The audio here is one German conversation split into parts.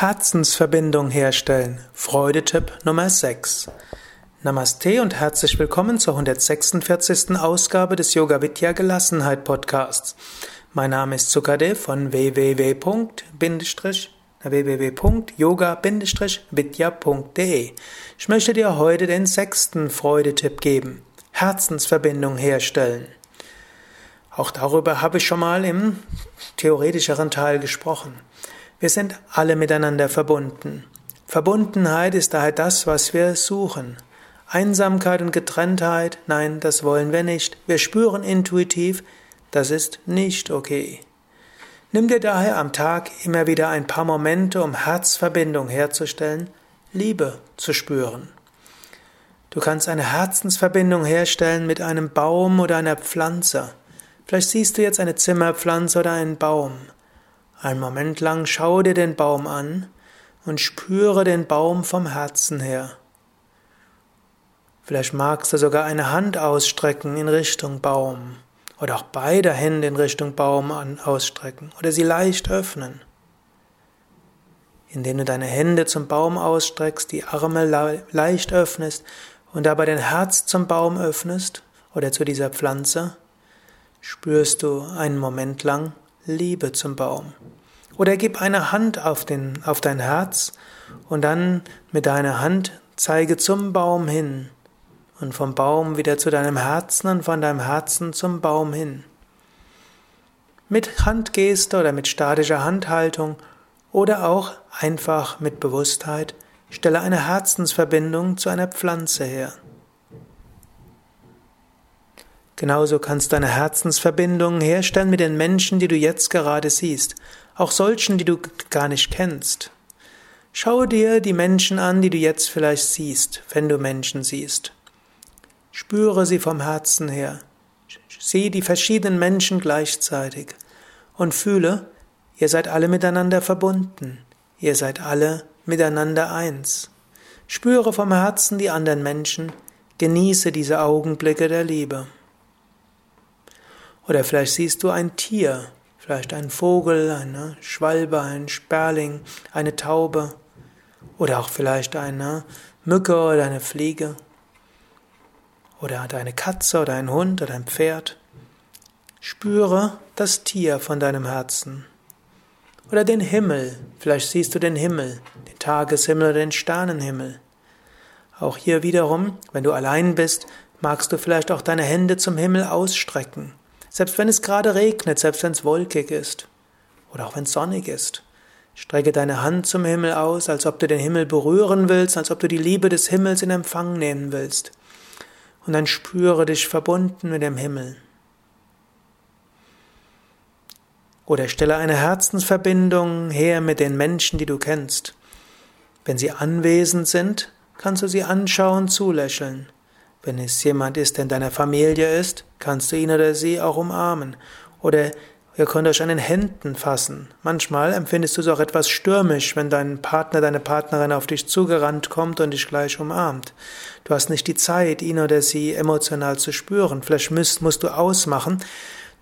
Herzensverbindung herstellen. Freudetipp Nummer 6. Namaste und herzlich willkommen zur 146. Ausgabe des Yoga Vidya Gelassenheit Podcasts. Mein Name ist Sukadev von www.yoga-vidya.de. Ich möchte dir heute den sechsten Freudetipp geben. Herzensverbindung herstellen. Auch darüber habe ich schon mal im theoretischeren Teil gesprochen. Wir sind alle miteinander verbunden. Verbundenheit ist daher das, was wir suchen. Einsamkeit und Getrenntheit, nein, das wollen wir nicht. Wir spüren intuitiv, das ist nicht okay. Nimm dir daher am Tag immer wieder ein paar Momente, um Herzverbindung herzustellen, Liebe zu spüren. Du kannst eine Herzensverbindung herstellen mit einem Baum oder einer Pflanze. Vielleicht siehst du jetzt eine Zimmerpflanze oder einen Baum. Einen Moment lang schau dir den Baum an und spüre den Baum vom Herzen her. Vielleicht magst du sogar eine Hand ausstrecken in Richtung Baum oder auch beide Hände in Richtung Baum ausstrecken oder sie leicht öffnen. Indem du deine Hände zum Baum ausstreckst, die Arme leicht öffnest und dabei dein Herz zum Baum öffnest oder zu dieser Pflanze, spürst du einen Moment lang Liebe zum Baum. Oder gib eine Hand auf, den, auf dein Herz und dann mit deiner Hand zeige zum Baum hin und vom Baum wieder zu deinem Herzen und von deinem Herzen zum Baum hin. Mit Handgeste oder mit statischer Handhaltung oder auch einfach mit Bewusstheit stelle eine Herzensverbindung zu einer Pflanze her. Genauso kannst du eine Herzensverbindung herstellen mit den Menschen, die du jetzt gerade siehst, auch solchen, die du gar nicht kennst. Schau dir die Menschen an, die du jetzt vielleicht siehst, wenn du Menschen siehst. Spüre sie vom Herzen her. Sieh die verschiedenen Menschen gleichzeitig und fühle, ihr seid alle miteinander verbunden, ihr seid alle miteinander eins. Spüre vom Herzen die anderen Menschen, genieße diese Augenblicke der Liebe. Oder vielleicht siehst du ein Tier, vielleicht ein Vogel, eine Schwalbe, ein Sperling, eine Taube oder auch vielleicht eine Mücke oder eine Fliege oder eine Katze oder ein Hund oder ein Pferd. Spüre das Tier von deinem Herzen. Oder den Himmel, vielleicht siehst du den Himmel, den Tageshimmel oder den Sternenhimmel. Auch hier wiederum, wenn du allein bist, magst du vielleicht auch deine Hände zum Himmel ausstrecken selbst wenn es gerade regnet, selbst wenn es wolkig ist oder auch wenn es sonnig ist. Strecke deine Hand zum Himmel aus, als ob du den Himmel berühren willst, als ob du die Liebe des Himmels in Empfang nehmen willst. Und dann spüre dich verbunden mit dem Himmel. Oder stelle eine Herzensverbindung her mit den Menschen, die du kennst. Wenn sie anwesend sind, kannst du sie anschauen, zulächeln. Wenn es jemand ist, der in deiner Familie ist, kannst du ihn oder sie auch umarmen. Oder ihr könnt euch an den Händen fassen. Manchmal empfindest du es auch etwas stürmisch, wenn dein Partner, deine Partnerin auf dich zugerannt kommt und dich gleich umarmt. Du hast nicht die Zeit, ihn oder sie emotional zu spüren. Vielleicht musst, musst du ausmachen,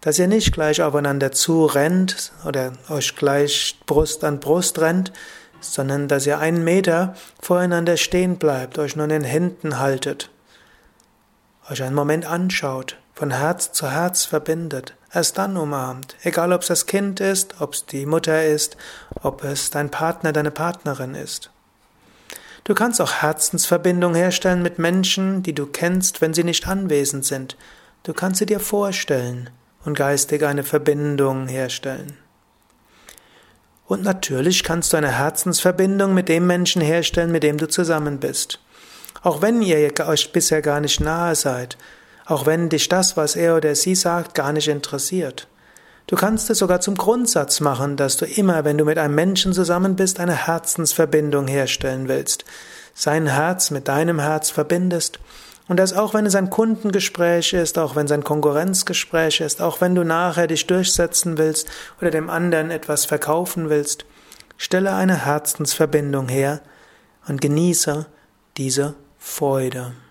dass ihr nicht gleich aufeinander zurennt oder euch gleich Brust an Brust rennt, sondern dass ihr einen Meter voreinander stehen bleibt, euch nur in den Händen haltet euch einen Moment anschaut, von Herz zu Herz verbindet, erst dann umarmt, egal ob es das Kind ist, ob es die Mutter ist, ob es dein Partner, deine Partnerin ist. Du kannst auch Herzensverbindung herstellen mit Menschen, die du kennst, wenn sie nicht anwesend sind. Du kannst sie dir vorstellen und geistig eine Verbindung herstellen. Und natürlich kannst du eine Herzensverbindung mit dem Menschen herstellen, mit dem du zusammen bist. Auch wenn ihr euch bisher gar nicht nahe seid, auch wenn dich das, was er oder sie sagt, gar nicht interessiert. Du kannst es sogar zum Grundsatz machen, dass du immer, wenn du mit einem Menschen zusammen bist, eine Herzensverbindung herstellen willst, sein Herz mit deinem Herz verbindest. Und dass auch wenn es ein Kundengespräch ist, auch wenn es ein Konkurrenzgespräch ist, auch wenn du nachher dich durchsetzen willst oder dem anderen etwas verkaufen willst, stelle eine Herzensverbindung her und genieße diese Freude.